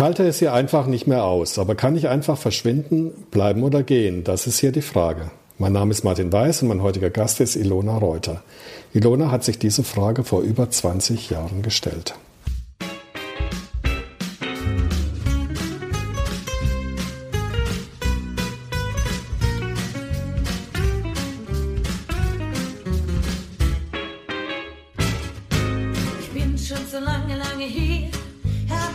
Ich halte es hier einfach nicht mehr aus, aber kann ich einfach verschwinden, bleiben oder gehen? Das ist hier die Frage. Mein Name ist Martin Weiß und mein heutiger Gast ist Ilona Reuter. Ilona hat sich diese Frage vor über 20 Jahren gestellt.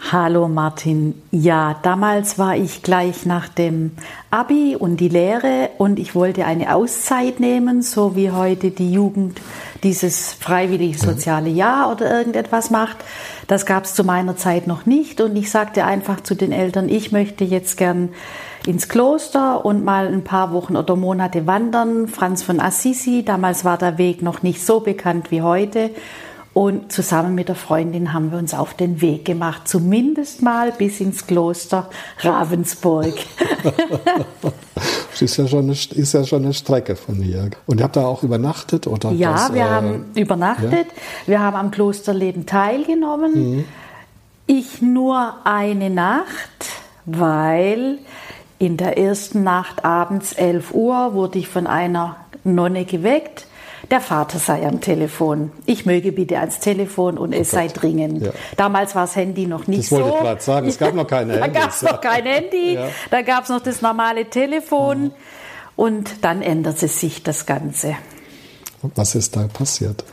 Hallo Martin. Ja, damals war ich gleich nach dem Abi und die Lehre und ich wollte eine Auszeit nehmen, so wie heute die Jugend dieses freiwillige mhm. soziale Jahr oder irgendetwas macht. Das gab es zu meiner Zeit noch nicht und ich sagte einfach zu den Eltern, ich möchte jetzt gern ins Kloster und mal ein paar Wochen oder Monate wandern. Franz von Assisi, damals war der Weg noch nicht so bekannt wie heute. Und zusammen mit der Freundin haben wir uns auf den Weg gemacht, zumindest mal bis ins Kloster Ravensburg. das ist ja, schon eine, ist ja schon eine Strecke von hier. Und ihr habt da auch übernachtet? Oder ja, das, wir äh, haben übernachtet. Ja? Wir haben am Klosterleben teilgenommen. Mhm. Ich nur eine Nacht, weil in der ersten Nacht abends 11 Uhr wurde ich von einer Nonne geweckt. Der Vater sei am Telefon. Ich möge bitte ans Telefon und oh es Gott. sei dringend. Ja. Damals war das Handy noch nicht so. Das wollte ich gerade sagen. Es gab noch keine Handys. Da gab es noch kein Handy. Ja. Da gab es noch das normale Telefon. Mhm. Und dann änderte sich das Ganze. Was ist da passiert?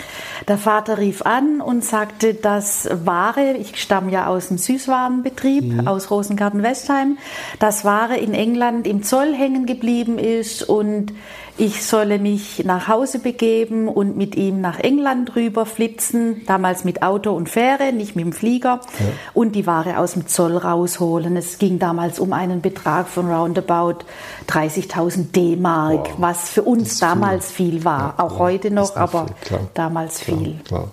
Der Vater rief an und sagte, dass Ware, ich stamme ja aus dem Süßwarenbetrieb, mhm. aus Rosengarten-Westheim, dass Ware in England im Zoll hängen geblieben ist und ich solle mich nach Hause begeben und mit ihm nach England rüber flitzen, damals mit Auto und Fähre, nicht mit dem Flieger, ja. und die Ware aus dem Zoll rausholen. Es ging damals um einen Betrag von roundabout 30.000 D-Mark, wow. was für uns damals viel, viel war, ja, auch ja, heute noch, aber viel, damals klar, viel. Klar.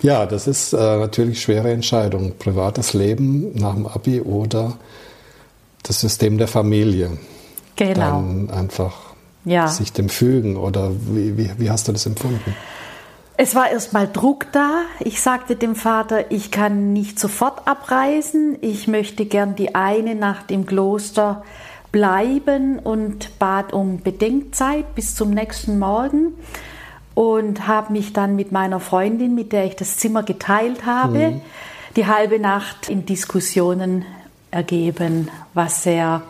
Ja, das ist äh, natürlich schwere Entscheidung. Privates Leben nach dem Abi oder das System der Familie. Genau. Dann einfach ja. sich dem fügen oder wie, wie, wie hast du das empfunden? Es war erstmal Druck da. Ich sagte dem Vater, ich kann nicht sofort abreisen. Ich möchte gern die eine Nacht im Kloster bleiben und bat um Bedenkzeit bis zum nächsten Morgen und habe mich dann mit meiner Freundin, mit der ich das Zimmer geteilt habe, mhm. die halbe Nacht in Diskussionen ergeben, was sehr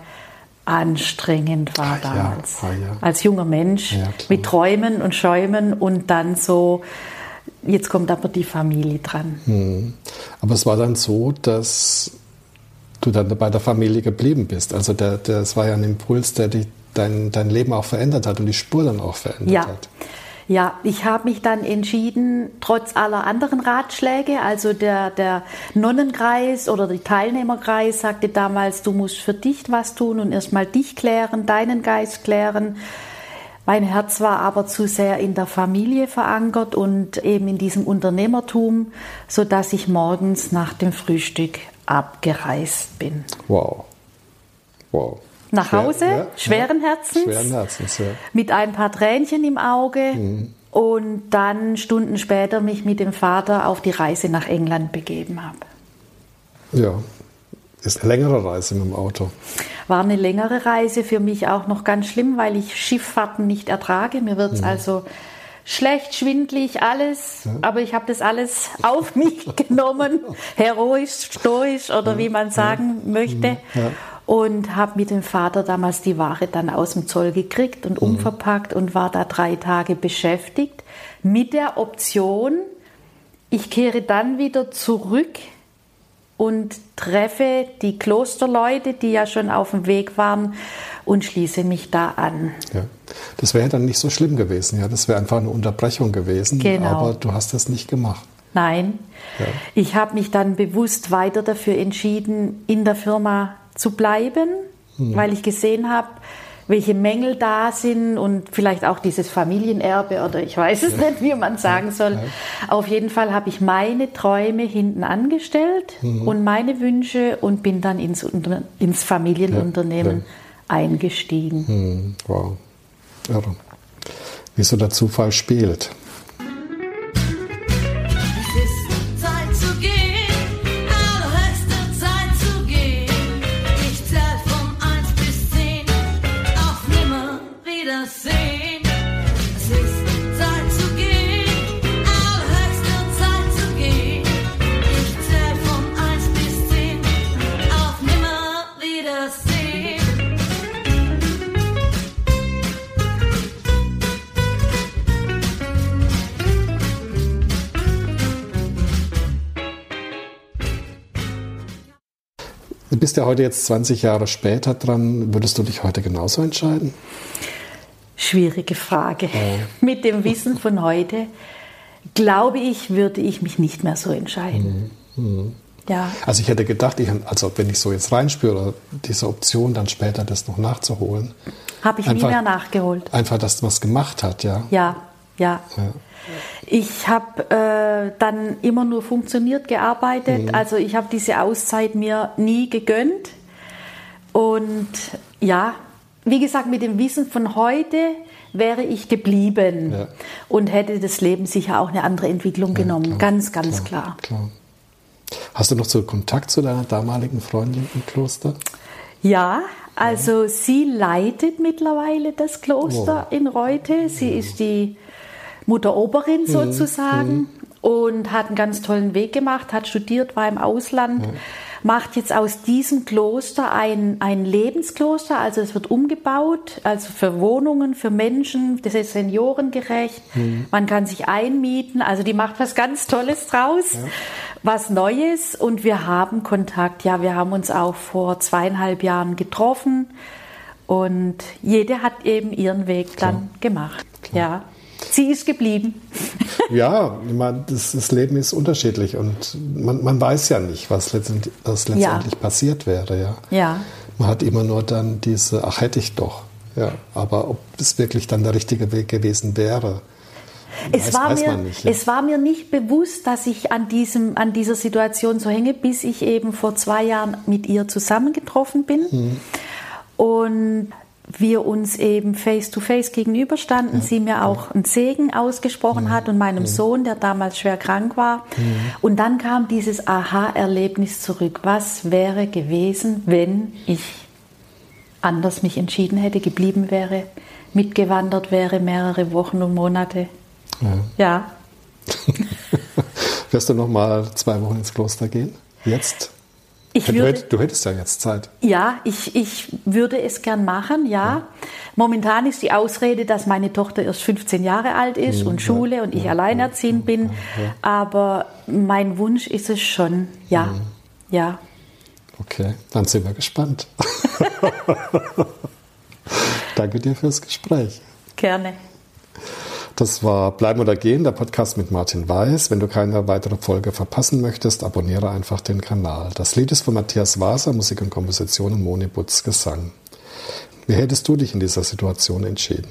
anstrengend war Ach, damals. Ja, ja. Als junger Mensch mit Träumen und Schäumen und dann so, jetzt kommt aber die Familie dran. Hm. Aber es war dann so, dass du dann bei der Familie geblieben bist. Also der, der, das war ja ein Impuls, der dich, dein, dein Leben auch verändert hat und die Spur dann auch verändert ja. hat. Ja, ich habe mich dann entschieden, trotz aller anderen Ratschläge, also der, der Nonnenkreis oder der Teilnehmerkreis sagte damals, du musst für dich was tun und erstmal dich klären, deinen Geist klären. Mein Herz war aber zu sehr in der Familie verankert und eben in diesem Unternehmertum, so dass ich morgens nach dem Frühstück abgereist bin. Wow. Wow nach Hause, ja, schweren Herzens, schweren Herzens ja. mit ein paar Tränchen im Auge mhm. und dann Stunden später mich mit dem Vater auf die Reise nach England begeben habe. Ja, ist eine längere Reise mit dem Auto. War eine längere Reise für mich auch noch ganz schlimm, weil ich Schifffahrten nicht ertrage. Mir wird es mhm. also schlecht, schwindlig, alles. Ja. Aber ich habe das alles auf mich genommen, heroisch, stoisch oder wie man sagen ja. möchte. Und habe mit dem Vater damals die Ware dann aus dem Zoll gekriegt und mhm. umverpackt und war da drei Tage beschäftigt mit der Option, ich kehre dann wieder zurück und treffe die Klosterleute, die ja schon auf dem Weg waren und schließe mich da an. Ja, das wäre dann nicht so schlimm gewesen, ja, das wäre einfach eine Unterbrechung gewesen, genau. aber du hast das nicht gemacht. Nein, ja. ich habe mich dann bewusst weiter dafür entschieden, in der Firma zu bleiben, mhm. weil ich gesehen habe, welche Mängel da sind und vielleicht auch dieses Familienerbe oder ich weiß es nicht, wie man sagen soll. Auf jeden Fall habe ich meine Träume hinten angestellt mhm. und meine Wünsche und bin dann ins, ins Familienunternehmen ja, ja. eingestiegen. Mhm. Wow. Irre. Wie so der Zufall spielt. Bist ja heute jetzt 20 Jahre später dran. Würdest du dich heute genauso entscheiden? Schwierige Frage. Ja. Mit dem Wissen von heute, glaube ich, würde ich mich nicht mehr so entscheiden. Mhm. Mhm. Ja. Also ich hätte gedacht, ich, also wenn ich so jetzt reinspüre, diese Option dann später das noch nachzuholen. Habe ich einfach, nie mehr nachgeholt. Einfach, dass man es gemacht hat, ja. Ja, ja. ja. Ich habe äh, dann immer nur funktioniert gearbeitet. Mhm. Also ich habe diese Auszeit mir nie gegönnt. Und ja, wie gesagt, mit dem Wissen von heute wäre ich geblieben ja. und hätte das Leben sicher auch eine andere Entwicklung ja, genommen. Klar, ganz, ganz klar, klar. klar. Hast du noch so Kontakt zu deiner damaligen Freundin im Kloster? Ja, also sie leitet mittlerweile das Kloster oh. in Reute. Sie ist die Mutteroberin mhm. sozusagen mhm. und hat einen ganz tollen Weg gemacht, hat studiert, war im Ausland. Mhm. Macht jetzt aus diesem Kloster ein, ein Lebenskloster, also es wird umgebaut, also für Wohnungen, für Menschen, das ist seniorengerecht, mhm. man kann sich einmieten, also die macht was ganz Tolles draus. Ja was Neues und wir haben Kontakt. Ja, wir haben uns auch vor zweieinhalb Jahren getroffen und jede hat eben ihren Weg Klar. dann gemacht. Klar. Ja. Sie ist geblieben. ja, man, das, das, Leben ist unterschiedlich und man, man weiß ja nicht, was letztendlich, was letztendlich ja. passiert wäre. Ja. ja. Man hat immer nur dann diese, ach hätte ich doch. Ja, aber ob es wirklich dann der richtige Weg gewesen wäre, es, weiß, war mir, nicht, ja. es war mir nicht bewusst, dass ich an, diesem, an dieser Situation so hänge, bis ich eben vor zwei Jahren mit ihr zusammengetroffen bin. Mhm. Und wir uns eben face to face gegenüberstanden, ja. sie mir auch einen Segen ausgesprochen ja. hat und meinem ja. Sohn, der damals schwer krank war. Und dann kam dieses Aha-Erlebnis zurück. Was wäre gewesen, wenn ich anders mich entschieden hätte, geblieben wäre, mitgewandert wäre, mehrere Wochen und Monate? Ja. Wirst du noch mal zwei Wochen ins Kloster gehen? Jetzt? Ich du, würde, du hättest ja jetzt Zeit. Ja, ich, ich würde es gern machen, ja. ja. Momentan ist die Ausrede, dass meine Tochter erst 15 Jahre alt ist mhm, und Schule ja, und ich ja, alleinerziehend bin. Aber mein Wunsch ist es schon, ja. Mhm. Ja. Okay, dann sind wir gespannt. Danke dir fürs Gespräch. Gerne. Das war Bleiben oder Gehen, der Podcast mit Martin Weiß. Wenn du keine weitere Folge verpassen möchtest, abonniere einfach den Kanal. Das Lied ist von Matthias Waser, Musik und Komposition und Moni Butz Gesang. Wie hättest du dich in dieser Situation entschieden?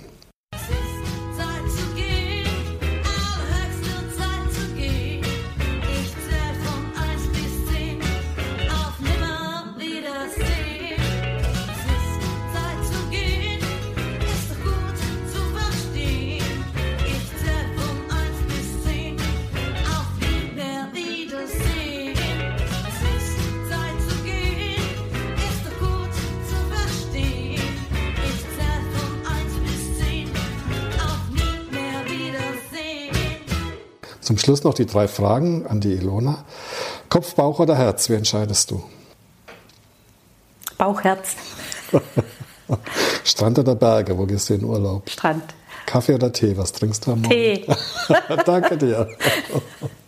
Zum Schluss noch die drei Fragen an die Ilona. Kopf, Bauch oder Herz, wie entscheidest du? Bauch, Herz. Strand oder Berge, wo gehst du in Urlaub? Strand. Kaffee oder Tee, was trinkst du am Morgen? Tee. Danke dir.